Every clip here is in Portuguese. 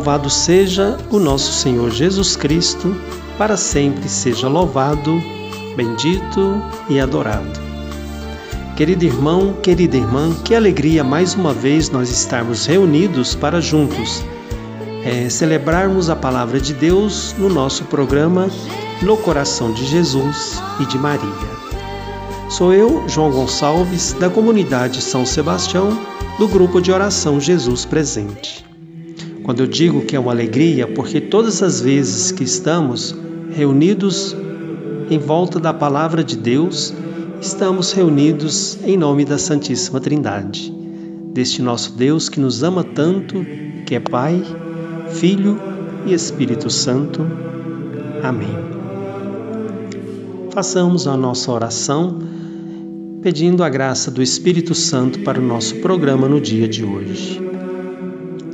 Louvado seja o nosso Senhor Jesus Cristo, para sempre seja louvado, bendito e adorado. Querido irmão, querida irmã, que alegria mais uma vez nós estarmos reunidos para juntos é, celebrarmos a palavra de Deus no nosso programa No Coração de Jesus e de Maria. Sou eu, João Gonçalves, da comunidade São Sebastião, do grupo de oração Jesus Presente. Quando eu digo que é uma alegria, porque todas as vezes que estamos reunidos em volta da palavra de Deus, estamos reunidos em nome da Santíssima Trindade, deste nosso Deus que nos ama tanto, que é Pai, Filho e Espírito Santo. Amém. Façamos a nossa oração pedindo a graça do Espírito Santo para o nosso programa no dia de hoje.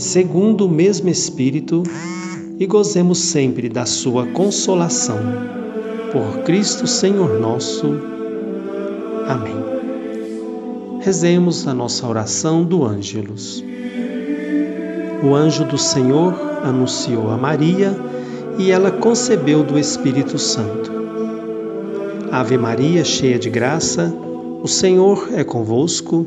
segundo o mesmo Espírito, e gozemos sempre da Sua consolação. Por Cristo Senhor nosso. Amém. Rezemos a nossa oração do Ângelus. O anjo do Senhor anunciou a Maria e ela concebeu do Espírito Santo. Ave Maria, cheia de graça, o Senhor é convosco.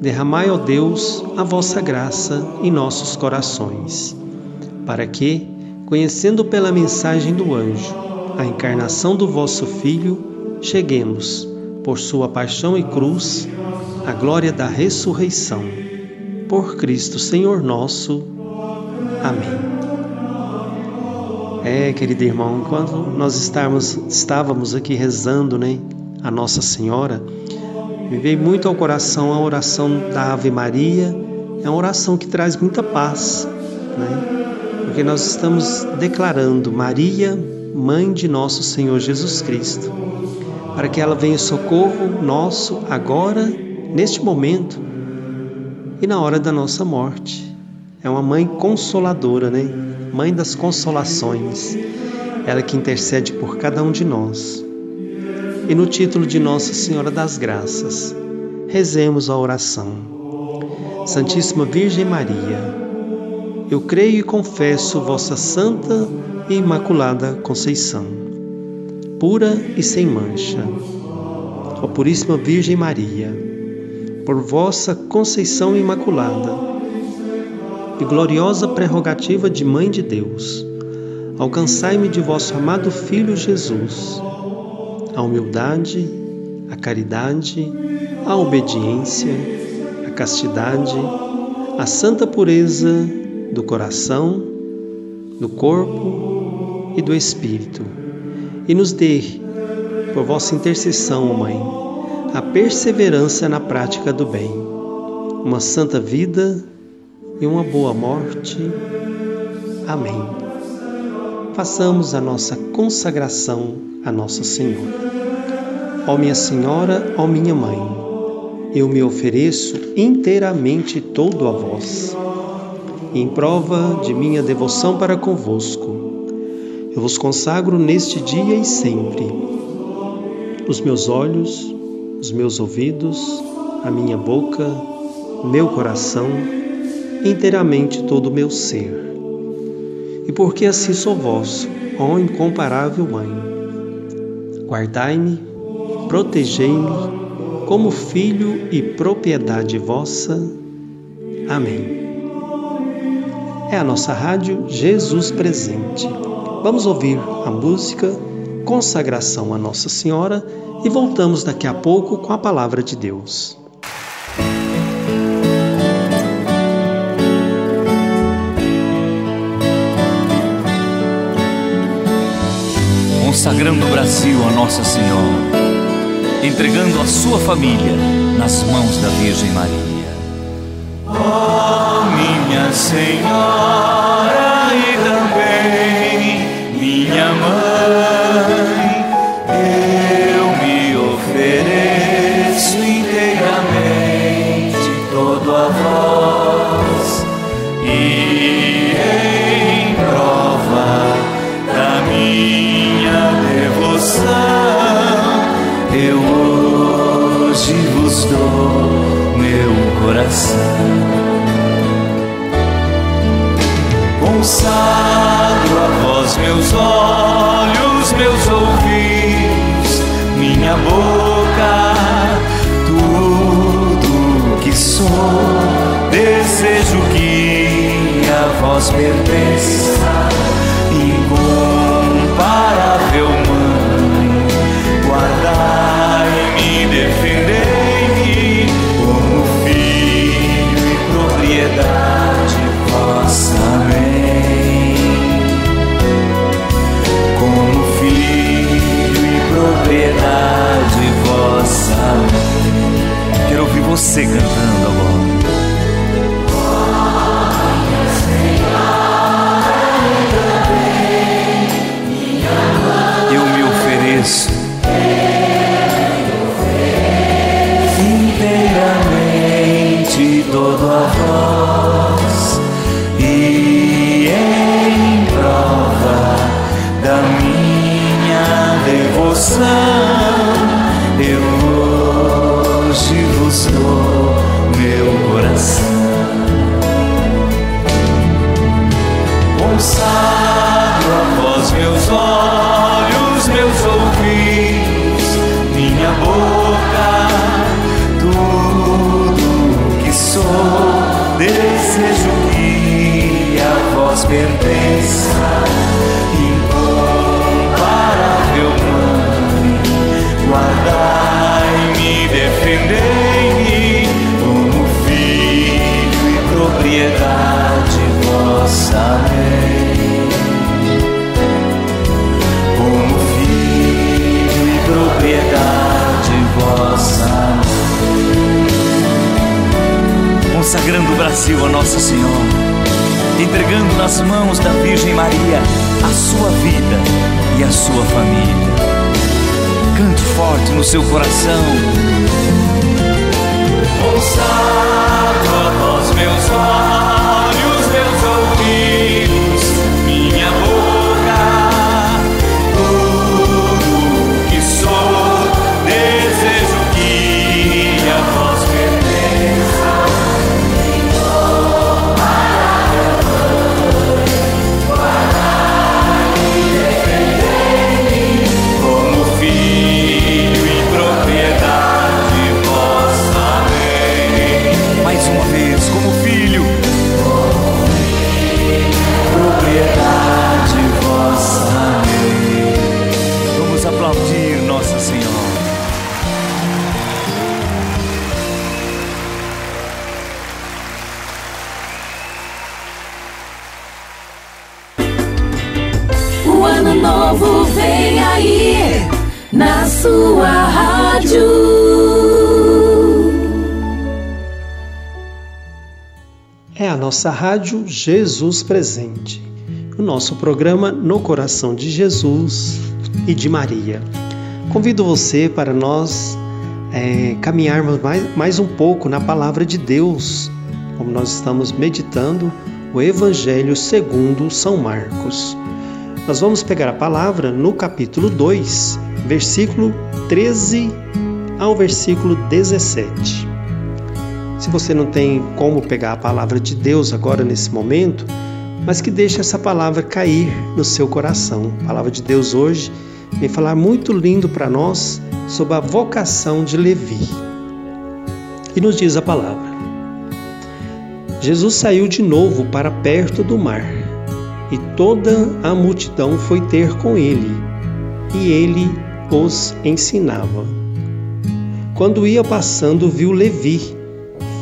derramai, ó Deus, a vossa graça em nossos corações, para que, conhecendo pela mensagem do anjo a encarnação do vosso Filho, cheguemos, por sua paixão e cruz, à glória da ressurreição. Por Cristo Senhor nosso. Amém. É, querido irmão, quando nós estávamos, estávamos aqui rezando, né, a Nossa Senhora, me veio muito ao coração a oração da Ave Maria. É uma oração que traz muita paz, né? porque nós estamos declarando Maria, mãe de nosso Senhor Jesus Cristo, para que ela venha socorro nosso agora, neste momento e na hora da nossa morte. É uma mãe consoladora, né? Mãe das consolações. Ela que intercede por cada um de nós e no título de Nossa Senhora das Graças, rezemos a oração. Santíssima Virgem Maria, eu creio e confesso vossa santa e imaculada Conceição, pura e sem mancha. Ó Puríssima Virgem Maria, por vossa Conceição Imaculada e gloriosa prerrogativa de Mãe de Deus, alcançai-me de vosso amado Filho Jesus a humildade, a caridade, a obediência, a castidade, a santa pureza do coração, do corpo e do espírito, e nos dê, por vossa intercessão, Mãe, a perseverança na prática do bem, uma santa vida e uma boa morte. Amém. Façamos a nossa consagração a Nossa Senhora. Ó minha Senhora, ó minha Mãe, eu me ofereço inteiramente todo a vós, em prova de minha devoção para convosco eu vos consagro neste dia e sempre os meus olhos, os meus ouvidos, a minha boca, meu coração, inteiramente todo o meu ser. E porque assim sou vosso, ó incomparável Mãe, guardai-me, protegei-me como filho e propriedade vossa. Amém. É a nossa rádio Jesus Presente Vamos ouvir a música Consagração a Nossa Senhora e voltamos daqui a pouco com a palavra de Deus. Consagrando o Brasil a Nossa Senhora, entregando a sua família nas mãos da Virgem Maria. Oh, minha Senhora e também minha mãe, dou meu coração. consagro a vós meus olhos, meus ouvidos, minha boca, tudo que sou, desejo que a vós pertença, você cantando agora. Consagrando o Brasil a Nossa Senhora, entregando nas mãos da Virgem Maria a sua vida e a sua família. Cante forte no seu coração. Consagro a vós meus olhos, sua rádio. É a nossa rádio Jesus Presente, o nosso programa No Coração de Jesus e de Maria. Convido você para nós é, caminharmos mais, mais um pouco na palavra de Deus, como nós estamos meditando o Evangelho segundo São Marcos. Nós vamos pegar a palavra no capítulo 2, versículo 13 ao versículo 17. Se você não tem como pegar a palavra de Deus agora nesse momento, mas que deixe essa palavra cair no seu coração. A palavra de Deus hoje vem falar muito lindo para nós sobre a vocação de Levi. E nos diz a palavra: Jesus saiu de novo para perto do mar, e toda a multidão foi ter com ele, e ele os ensinava. Quando ia passando, viu Levi,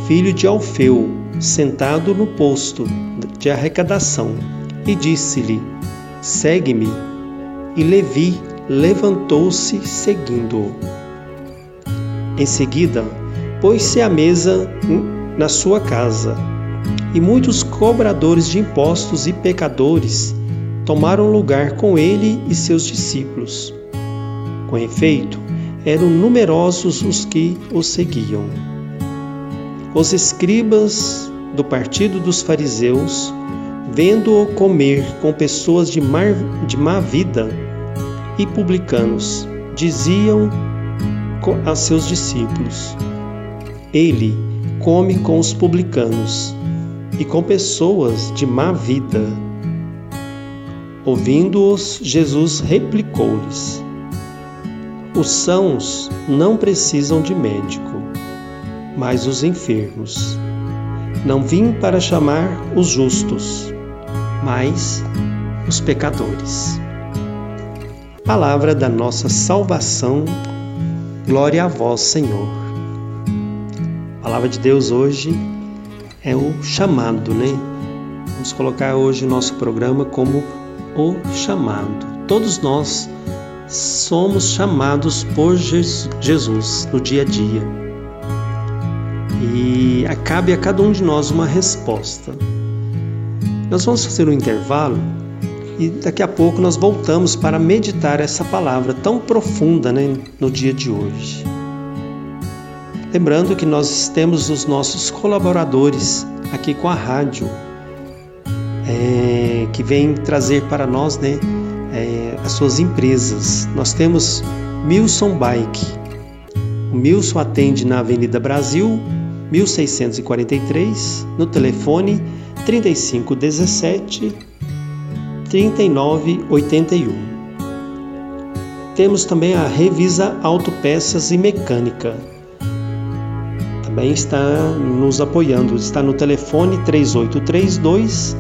filho de Alfeu, sentado no posto de arrecadação, e disse-lhe: Segue-me. E Levi levantou-se seguindo-o. Em seguida, pôs-se à mesa na sua casa, e muitos cobradores de impostos e pecadores tomaram lugar com ele e seus discípulos. Com efeito, eram numerosos os que o seguiam. Os escribas do partido dos fariseus, vendo-o comer com pessoas de, mar, de má vida e publicanos, diziam a seus discípulos: Ele come com os publicanos e com pessoas de má vida. Ouvindo-os, Jesus replicou-lhes: os sãos não precisam de médico, mas os enfermos. Não vim para chamar os justos, mas os pecadores. Palavra da nossa salvação, glória a vós, Senhor. A palavra de Deus hoje é o chamado, né? Vamos colocar hoje o nosso programa como o chamado. Todos nós somos chamados por Jesus no dia a dia. E cabe a cada um de nós uma resposta. Nós vamos fazer um intervalo e daqui a pouco nós voltamos para meditar essa palavra tão profunda né, no dia de hoje. Lembrando que nós temos os nossos colaboradores aqui com a rádio, é, que vem trazer para nós né, é, as suas empresas. Nós temos Milson Bike. O Milson atende na Avenida Brasil, 1643, no telefone 3517 3981. Temos também a Revisa Autopeças e Mecânica. Também está nos apoiando, está no telefone 3832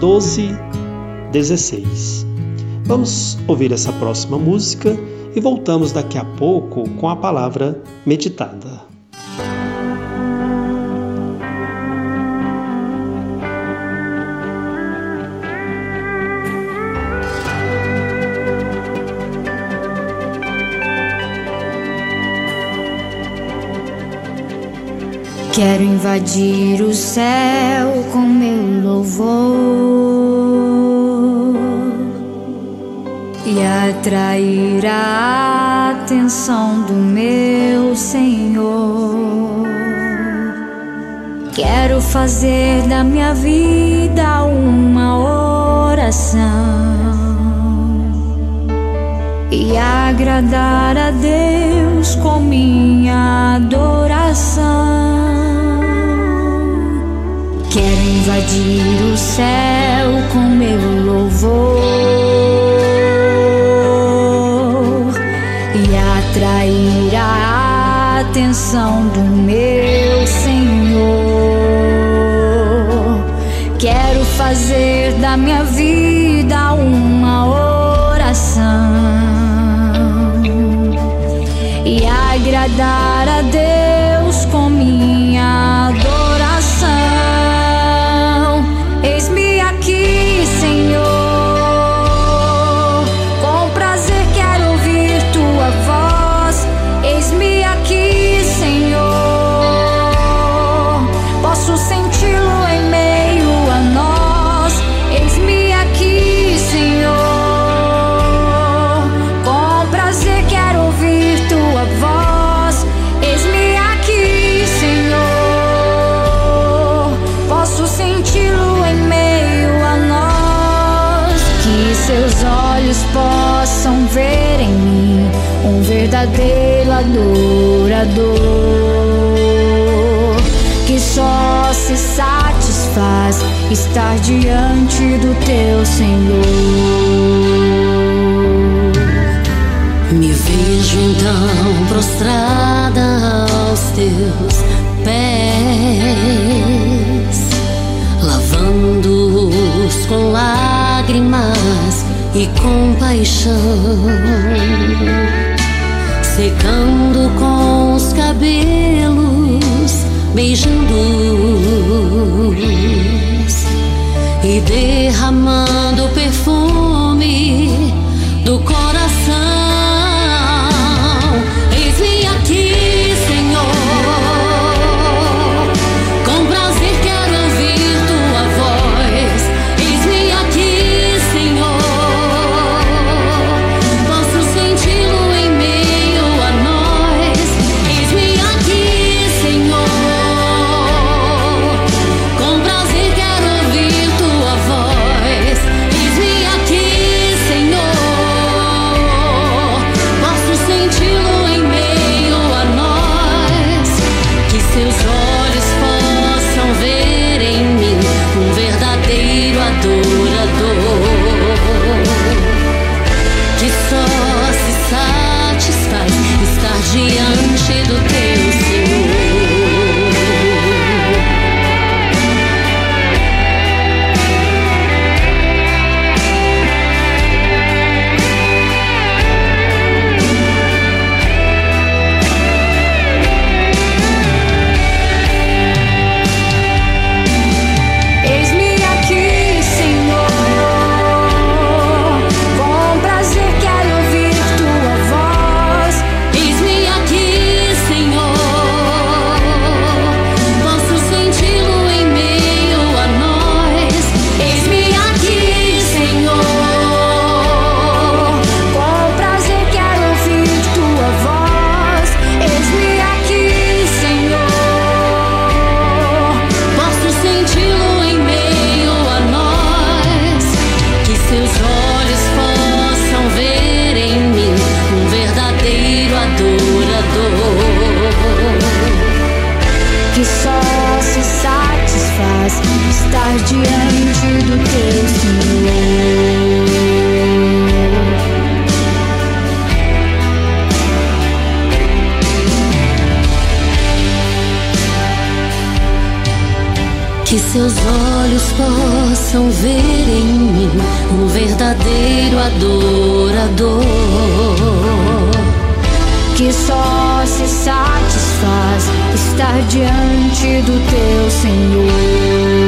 1216. Vamos ouvir essa próxima música e voltamos daqui a pouco com a palavra meditada. Quero invadir o céu com meu louvor e atrair a atenção do meu Senhor. Quero fazer da minha vida uma oração e agradar a Deus com minha adoração. Quero invadir o céu com meu louvor atenção do meu Senhor. Quero fazer da minha vida estar diante do teu Senhor. Me vejo então prostrada aos teus pés, lavando-os com lágrimas e compaixão, secando com os cabelos, beijando-os e derramando perfume do coração. Seus olhos possam ver em mim um verdadeiro adorador que só se satisfaz estar diante do teu Senhor.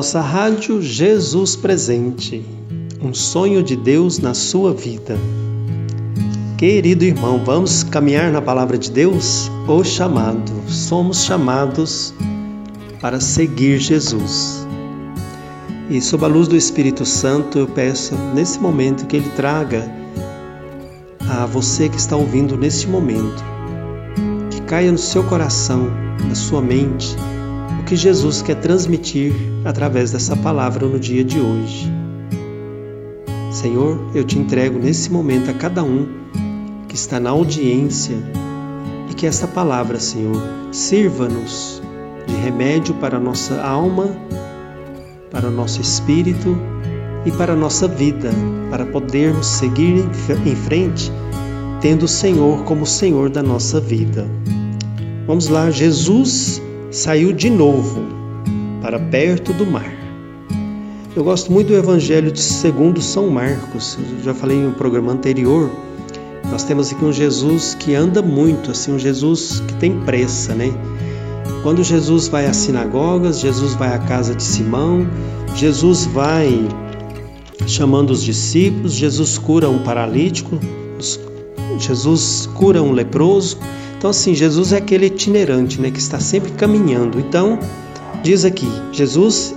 Nossa rádio Jesus Presente. Um sonho de Deus na sua vida. Querido irmão, vamos caminhar na palavra de Deus? O chamado. Somos chamados para seguir Jesus. E sob a luz do Espírito Santo, eu peço nesse momento que ele traga a você que está ouvindo neste momento, que caia no seu coração, na sua mente, o que Jesus quer transmitir através dessa palavra no dia de hoje. Senhor, eu te entrego nesse momento a cada um que está na audiência e que essa palavra, Senhor, sirva-nos de remédio para a nossa alma, para o nosso espírito e para a nossa vida, para podermos seguir em frente, tendo o Senhor como Senhor da nossa vida. Vamos lá, Jesus saiu de novo para perto do mar. Eu gosto muito do Evangelho de segundo São Marcos. Eu já falei em um programa anterior. Nós temos aqui um Jesus que anda muito, assim, um Jesus que tem pressa, né? Quando Jesus vai às sinagogas, Jesus vai à casa de Simão, Jesus vai chamando os discípulos, Jesus cura um paralítico, Jesus cura um leproso. Então, assim, Jesus é aquele itinerante, né, que está sempre caminhando. Então, diz aqui, Jesus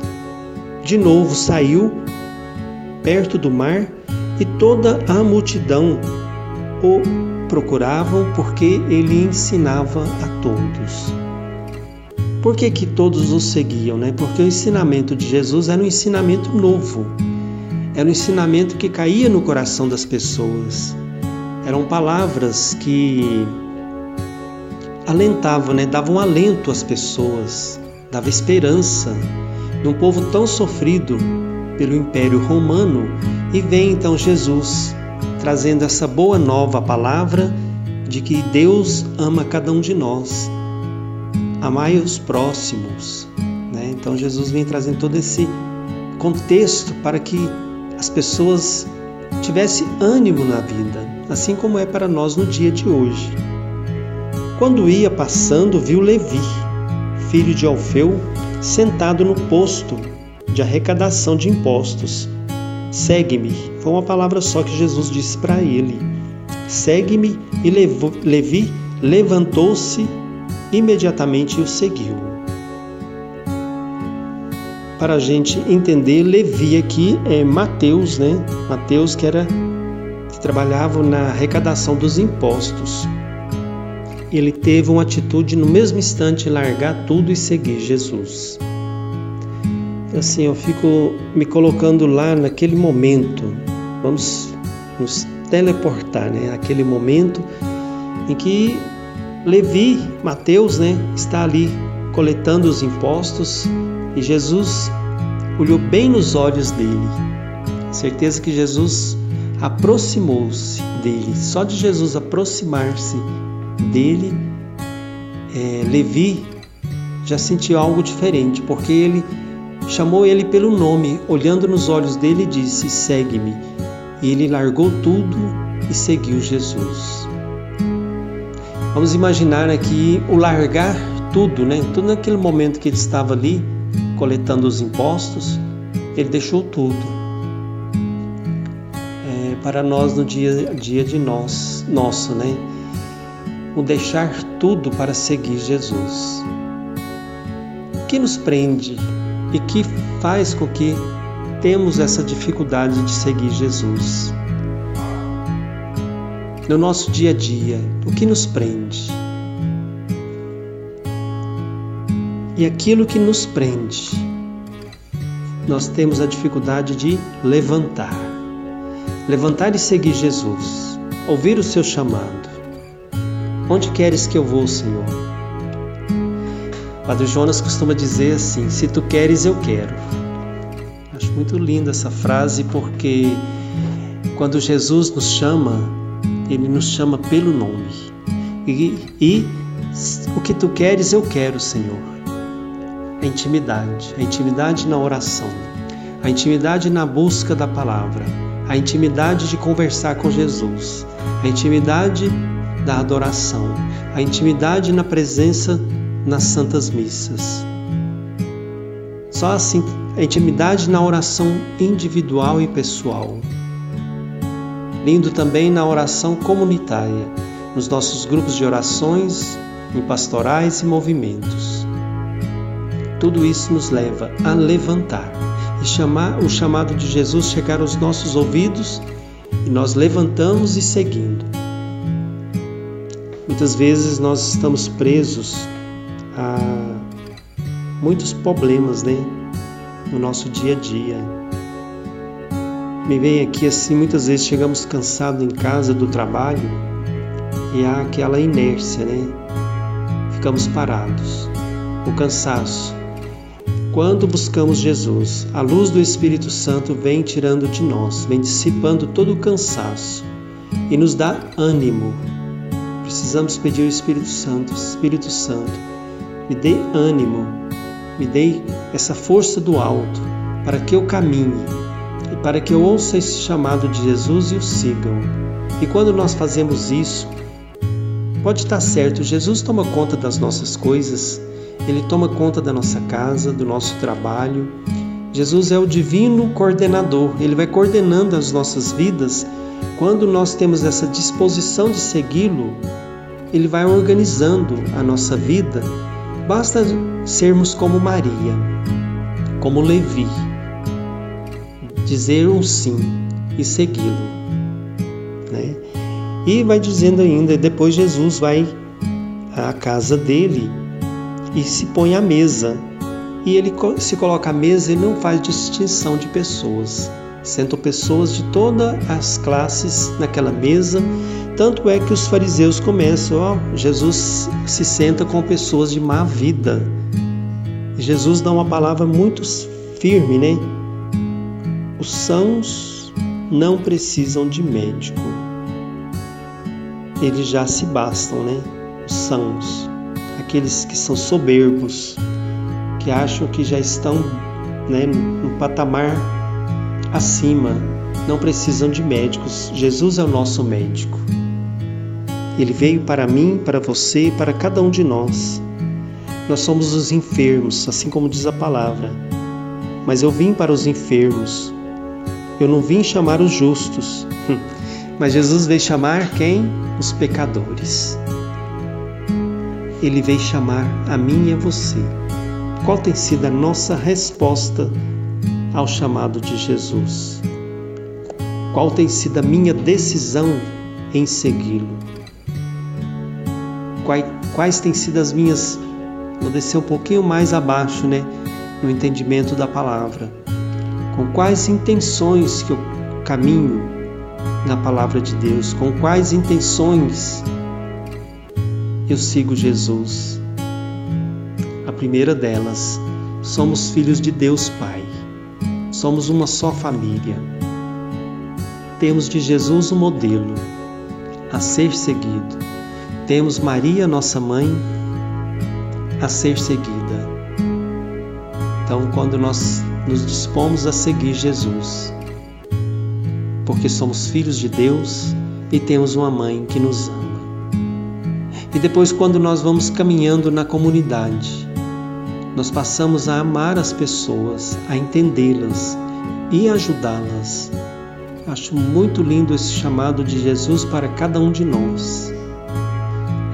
de novo saiu perto do mar e toda a multidão o procuravam porque ele ensinava a todos. Por que, que todos o seguiam? Né? Porque o ensinamento de Jesus era um ensinamento novo, era um ensinamento que caía no coração das pessoas. Eram palavras que alentavam, né? davam alento às pessoas, dava esperança num povo tão sofrido pelo Império Romano. E vem então Jesus trazendo essa boa nova palavra de que Deus ama cada um de nós amai os próximos. Né? Então Jesus vem trazendo todo esse contexto para que as pessoas tivessem ânimo na vida, assim como é para nós no dia de hoje. Quando ia passando, viu Levi, filho de Alfeu, sentado no posto de arrecadação de impostos. Segue-me. Foi uma palavra só que Jesus disse para ele. Segue-me e Levi levantou-se imediatamente o seguiu. Para a gente entender, Levi aqui é Mateus, né? Mateus que era que trabalhava na arrecadação dos impostos. Ele teve uma atitude no mesmo instante largar tudo e seguir Jesus. Assim, eu fico me colocando lá naquele momento. Vamos nos teleportar, né? Aquele momento em que Levi, Mateus, né, está ali coletando os impostos e Jesus olhou bem nos olhos dele. Certeza que Jesus aproximou-se dele. Só de Jesus aproximar-se dele, é, Levi já sentiu algo diferente, porque ele chamou ele pelo nome, olhando nos olhos dele, disse: Segue-me. E ele largou tudo e seguiu Jesus. Vamos imaginar aqui o largar tudo, né? Tudo naquele momento que ele estava ali coletando os impostos, ele deixou tudo. É, para nós no dia dia de nós, nosso, né? O deixar tudo para seguir Jesus. O que nos prende e que faz com que temos essa dificuldade de seguir Jesus? no nosso dia a dia, o que nos prende. E aquilo que nos prende, nós temos a dificuldade de levantar. Levantar e seguir Jesus, ouvir o seu chamado. Onde queres que eu vou, Senhor? Padre Jonas costuma dizer assim: se tu queres, eu quero. Acho muito linda essa frase porque quando Jesus nos chama, ele nos chama pelo nome. E, e o que tu queres, eu quero, Senhor. A intimidade, a intimidade na oração, a intimidade na busca da palavra, a intimidade de conversar com Jesus, a intimidade da adoração, a intimidade na presença nas santas missas. Só assim, a intimidade na oração individual e pessoal. Lindo também na oração comunitária, nos nossos grupos de orações, em pastorais e movimentos. Tudo isso nos leva a levantar e chamar o chamado de Jesus chegar aos nossos ouvidos e nós levantamos e seguindo. Muitas vezes nós estamos presos a muitos problemas, né, no nosso dia a dia. Me vem aqui assim, muitas vezes chegamos cansados em casa do trabalho e há aquela inércia, né? Ficamos parados. O cansaço. Quando buscamos Jesus, a luz do Espírito Santo vem tirando de nós, vem dissipando todo o cansaço e nos dá ânimo. Precisamos pedir ao Espírito Santo, Espírito Santo, me dê ânimo, me dê essa força do alto para que eu caminhe e para que eu ouça esse chamado de Jesus e o sigam. E quando nós fazemos isso, pode estar certo, Jesus toma conta das nossas coisas, ele toma conta da nossa casa, do nosso trabalho. Jesus é o divino coordenador, ele vai coordenando as nossas vidas. Quando nós temos essa disposição de segui-lo, ele vai organizando a nossa vida Basta sermos como Maria, como Levi, dizer um sim e segui-lo. Né? E vai dizendo ainda, depois Jesus vai à casa dele e se põe à mesa. E ele se coloca à mesa e não faz distinção de pessoas. Sentam pessoas de todas as classes naquela mesa tanto é que os fariseus começam, ó, Jesus se senta com pessoas de má vida. Jesus dá uma palavra muito firme, né? Os sãos não precisam de médico. Eles já se bastam, né? Os sãos, aqueles que são soberbos, que acham que já estão né, no patamar acima, não precisam de médicos. Jesus é o nosso médico. Ele veio para mim, para você, para cada um de nós. Nós somos os enfermos, assim como diz a palavra. Mas eu vim para os enfermos. Eu não vim chamar os justos. Mas Jesus veio chamar quem? Os pecadores. Ele veio chamar a mim e a você. Qual tem sido a nossa resposta ao chamado de Jesus? Qual tem sido a minha decisão em segui-lo? quais, quais têm sido as minhas. Vou descer um pouquinho mais abaixo, né? No entendimento da palavra. Com quais intenções que eu caminho na palavra de Deus? Com quais intenções eu sigo Jesus? Primeira delas, somos filhos de Deus Pai. Somos uma só família. Temos de Jesus o modelo a ser seguido temos Maria, nossa mãe, a ser seguida. Então, quando nós nos dispomos a seguir Jesus, porque somos filhos de Deus e temos uma mãe que nos ama. E depois, quando nós vamos caminhando na comunidade, nós passamos a amar as pessoas, a entendê-las e ajudá-las. Acho muito lindo esse chamado de Jesus para cada um de nós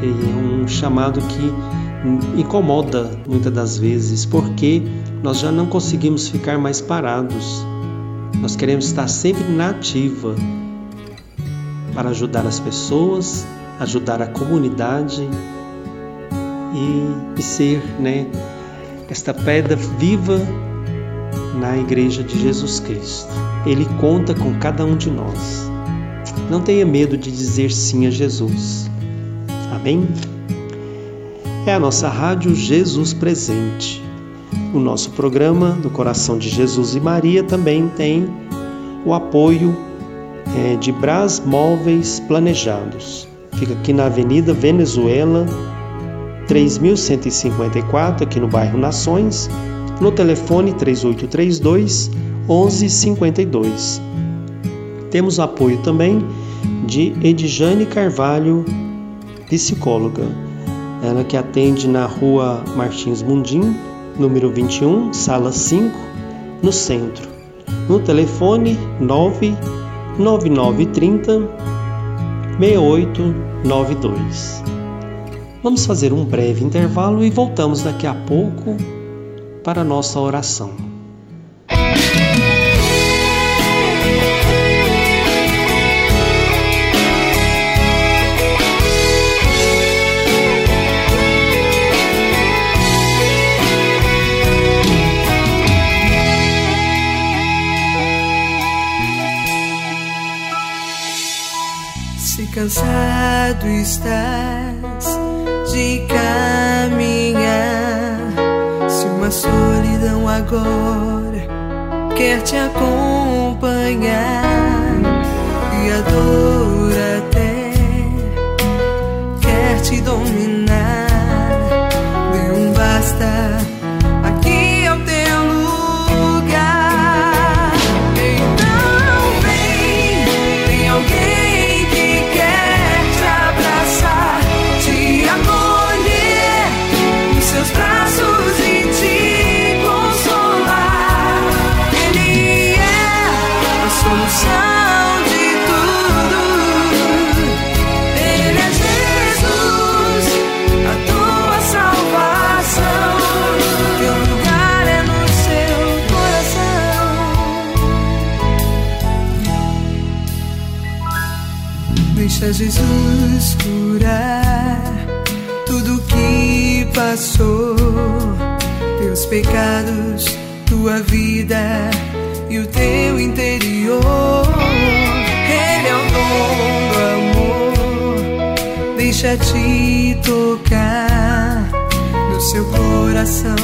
é um chamado que incomoda muitas das vezes, porque nós já não conseguimos ficar mais parados. Nós queremos estar sempre na ativa para ajudar as pessoas, ajudar a comunidade e, e ser né, esta pedra viva na Igreja de Jesus Cristo. Ele conta com cada um de nós. Não tenha medo de dizer sim a Jesus. Amém? É a nossa rádio Jesus Presente. O nosso programa do Coração de Jesus e Maria também tem o apoio é, de Brás Móveis Planejados. Fica aqui na Avenida Venezuela, 3154, aqui no bairro Nações, no telefone 3832 1152. Temos apoio também de Edjane Carvalho psicóloga. Ela que atende na rua Martins Mundim, número 21, sala 5, no centro. No telefone 99930 6892. Vamos fazer um breve intervalo e voltamos daqui a pouco para a nossa oração. cansado estás de caminhar. Se uma solidão agora quer te acompanhar e a dor Jesus curar tudo que passou, teus pecados, tua vida e o teu interior. Ele é o dom do amor, deixa te tocar no seu coração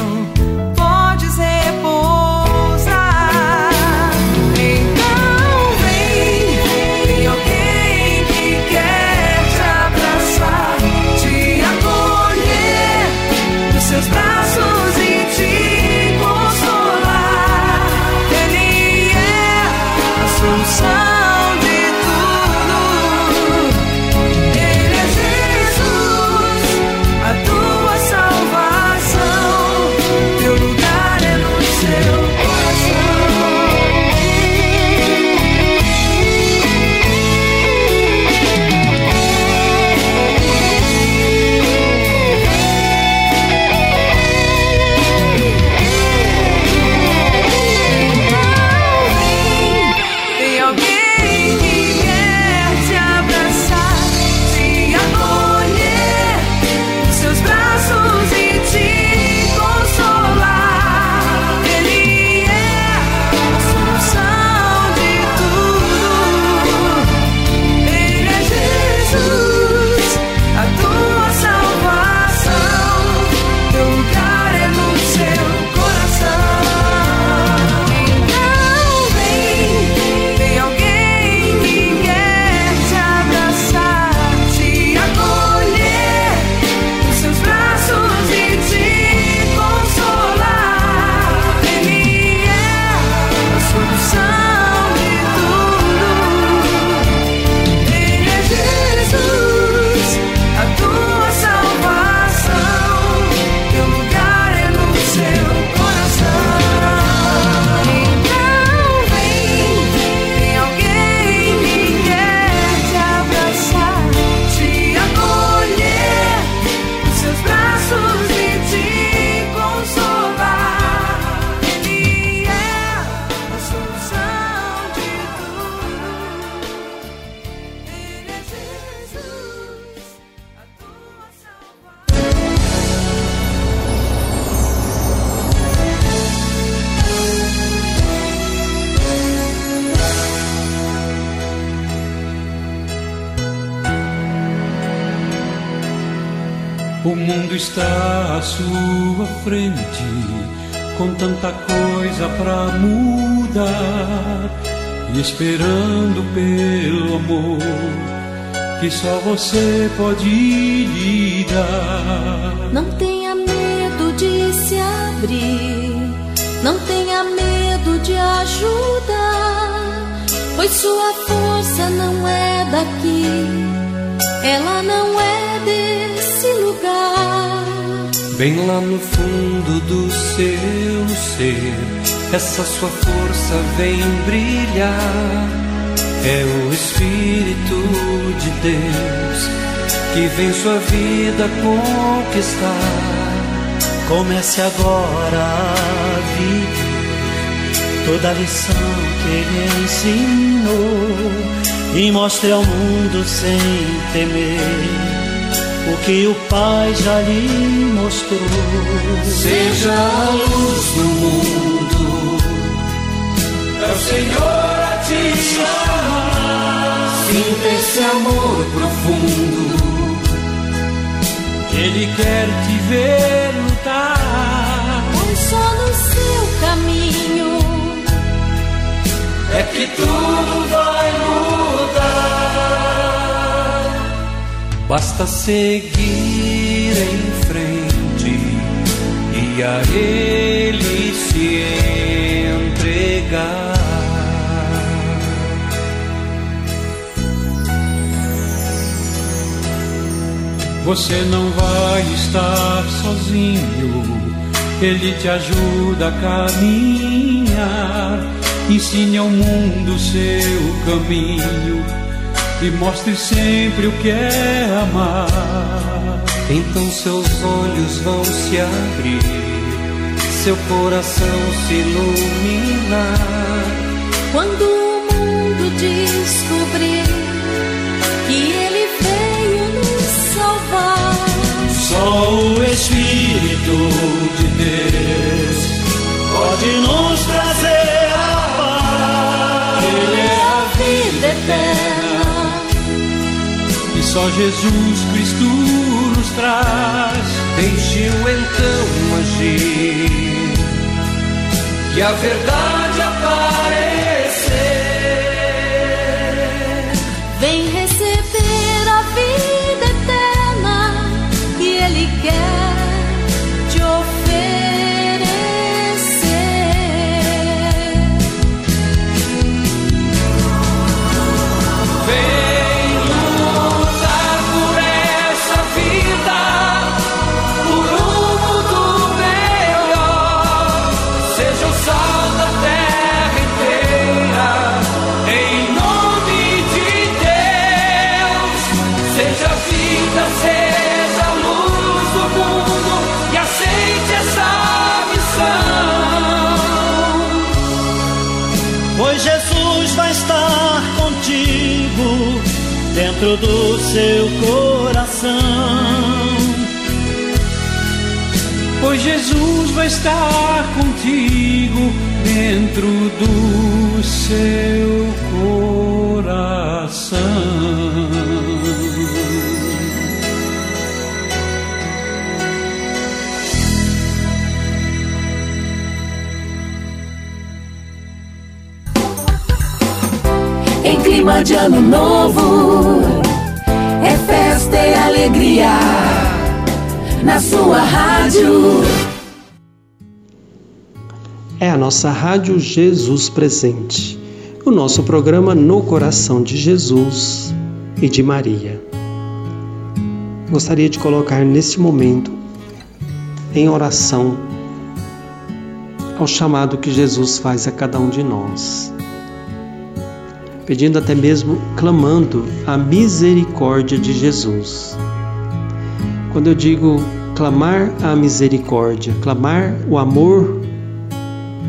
está à sua frente, com tanta coisa pra mudar, e esperando pelo amor que só você pode lhe dar. Não tenha medo de se abrir, não tenha medo de ajudar, pois sua força não é daqui ela não é lugar. Bem lá no fundo do seu ser, essa sua força vem brilhar. É o Espírito de Deus que vem sua vida conquistar. Comece agora a viver toda a lição que ele ensinou e mostre ao mundo sem temer o que o Pai já lhe mostrou. Seja a luz do mundo, é o Senhor a te chamar. Sinta esse amor profundo. Ele quer te ver lutar. Basta seguir em frente e a Ele se entregar. Você não vai estar sozinho, Ele te ajuda a caminhar. Ensine ao mundo seu caminho e mostre sempre o que é amar. Então seus olhos vão se abrir, seu coração se iluminar. Quando o mundo descobrir que Ele veio nos salvar, só o Espírito de Deus pode nos trazer a paz. Ele é a vida eterna só Jesus Cristo nos traz. Deixe-o então agir e a verdade dentro do seu coração. Pois Jesus vai estar contigo dentro do seu coração. De ano novo, é festa e alegria na sua rádio. É a nossa Rádio Jesus Presente, o nosso programa No Coração de Jesus e de Maria. Gostaria de colocar neste momento em oração ao chamado que Jesus faz a cada um de nós pedindo até mesmo clamando a misericórdia de Jesus. Quando eu digo clamar a misericórdia, clamar o amor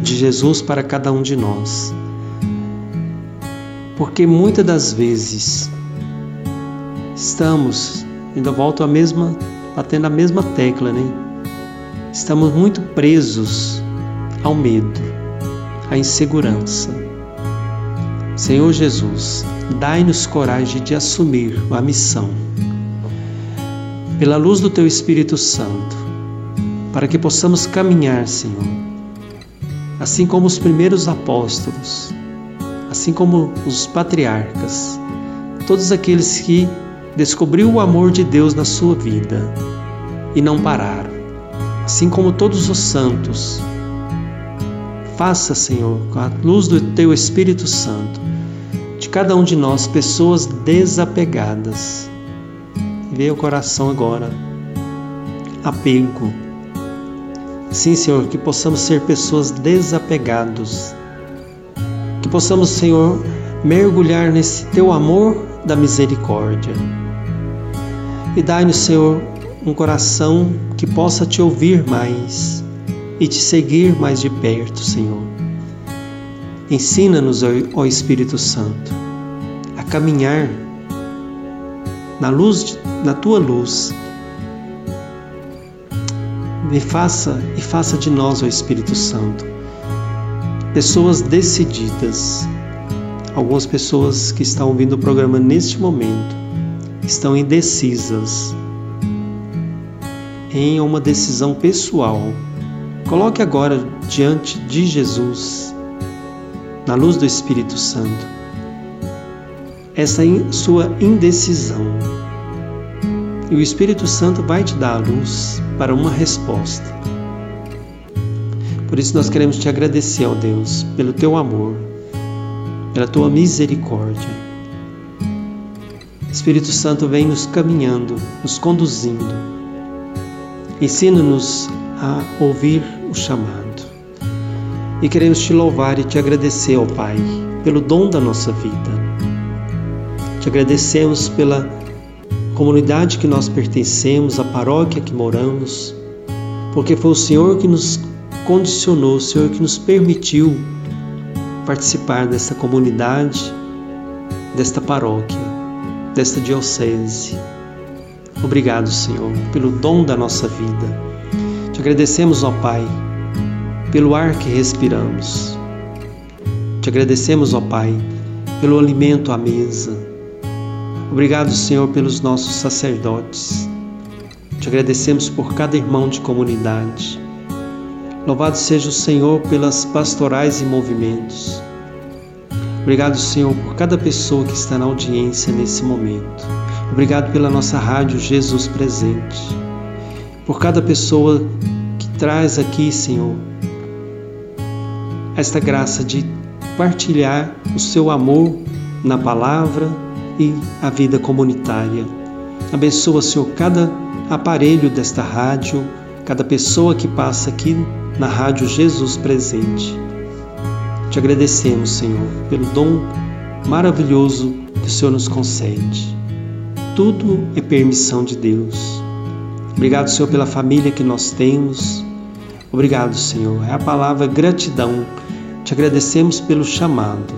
de Jesus para cada um de nós. Porque muitas das vezes estamos, ainda volto a mesma, batendo a mesma tecla, né? Estamos muito presos ao medo, à insegurança Senhor Jesus, dai-nos coragem de assumir a missão. Pela luz do Teu Espírito Santo, para que possamos caminhar, Senhor, assim como os primeiros apóstolos, assim como os patriarcas, todos aqueles que descobriu o amor de Deus na sua vida e não pararam, assim como todos os santos. Faça, Senhor, com a luz do Teu Espírito Santo, de cada um de nós pessoas desapegadas, Veio o coração agora. Apego. Sim, Senhor, que possamos ser pessoas desapegados. Que possamos, Senhor, mergulhar nesse teu amor da misericórdia. E dai-nos, Senhor, um coração que possa te ouvir mais e te seguir mais de perto, Senhor. Ensina-nos, ó Espírito Santo, a caminhar na luz, na tua luz. Me faça e faça de nós, ó Espírito Santo, pessoas decididas. Algumas pessoas que estão ouvindo o programa neste momento estão indecisas em uma decisão pessoal. Coloque agora diante de Jesus, na luz do Espírito Santo, essa sua indecisão. E o Espírito Santo vai te dar a luz para uma resposta. Por isso nós queremos te agradecer, ó Deus, pelo teu amor, pela tua misericórdia. Espírito Santo vem nos caminhando, nos conduzindo Ensina-nos a ouvir o chamado. E queremos te louvar e te agradecer, ó Pai, pelo dom da nossa vida. Te agradecemos pela comunidade que nós pertencemos, a paróquia que moramos, porque foi o Senhor que nos condicionou, o Senhor que nos permitiu participar desta comunidade, desta paróquia, desta diocese. Obrigado, Senhor, pelo dom da nossa vida. Agradecemos, ó Pai, pelo ar que respiramos. Te agradecemos, ó Pai, pelo alimento à mesa. Obrigado, Senhor, pelos nossos sacerdotes. Te agradecemos por cada irmão de comunidade. Louvado seja o Senhor pelas pastorais e movimentos. Obrigado, Senhor, por cada pessoa que está na audiência nesse momento. Obrigado pela nossa rádio Jesus Presente, por cada pessoa que traz aqui, Senhor, esta graça de partilhar o seu amor na palavra e a vida comunitária. Abençoa, Senhor, cada aparelho desta rádio, cada pessoa que passa aqui na rádio Jesus Presente. Te agradecemos, Senhor, pelo dom maravilhoso que o Senhor nos concede tudo é permissão de Deus. Obrigado, Senhor, pela família que nós temos. Obrigado, Senhor. É a palavra gratidão. Te agradecemos pelo chamado.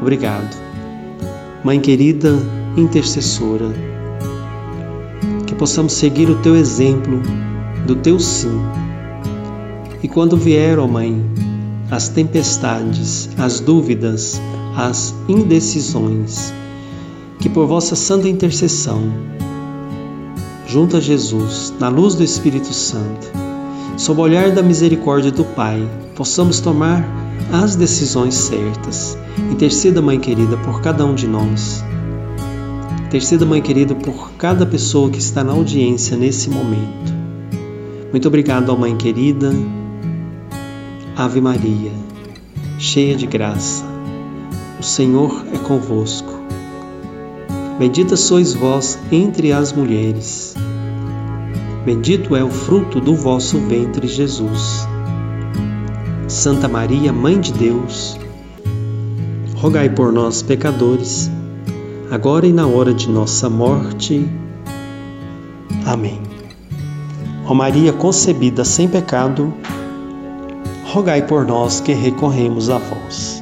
Obrigado. Mãe querida, intercessora, que possamos seguir o teu exemplo, do teu sim. E quando vier, ó Mãe, as tempestades, as dúvidas, as indecisões, que por vossa santa intercessão, junto a Jesus, na luz do Espírito Santo, sob o olhar da misericórdia do Pai, possamos tomar as decisões certas. Interceda, Mãe querida, por cada um de nós. Interceda, Mãe querida, por cada pessoa que está na audiência nesse momento. Muito obrigado, ó Mãe querida. Ave Maria, cheia de graça, o Senhor é convosco. Bendita sois vós entre as mulheres. Bendito é o fruto do vosso ventre, Jesus. Santa Maria, Mãe de Deus, rogai por nós, pecadores, agora e na hora de nossa morte. Amém. Ó Maria concebida sem pecado, rogai por nós que recorremos a vós.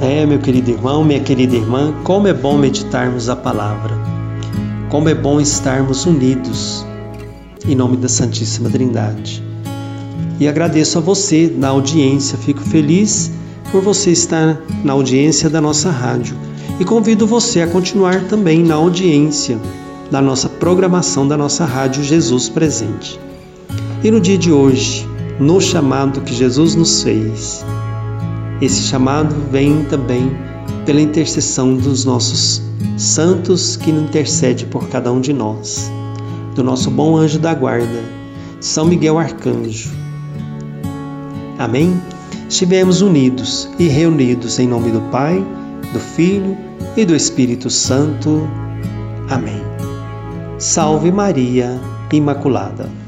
É, meu querido irmão, minha querida irmã, como é bom meditarmos a palavra. Como é bom estarmos unidos em nome da Santíssima Trindade. E agradeço a você na audiência, fico feliz por você estar na audiência da nossa rádio e convido você a continuar também na audiência da nossa programação da nossa rádio Jesus Presente. E no dia de hoje, no chamado que Jesus nos fez, esse chamado vem também pela intercessão dos nossos santos que intercede por cada um de nós, do nosso bom anjo da guarda, São Miguel Arcanjo. Amém? Estivemos unidos e reunidos em nome do Pai, do Filho e do Espírito Santo. Amém. Salve Maria Imaculada.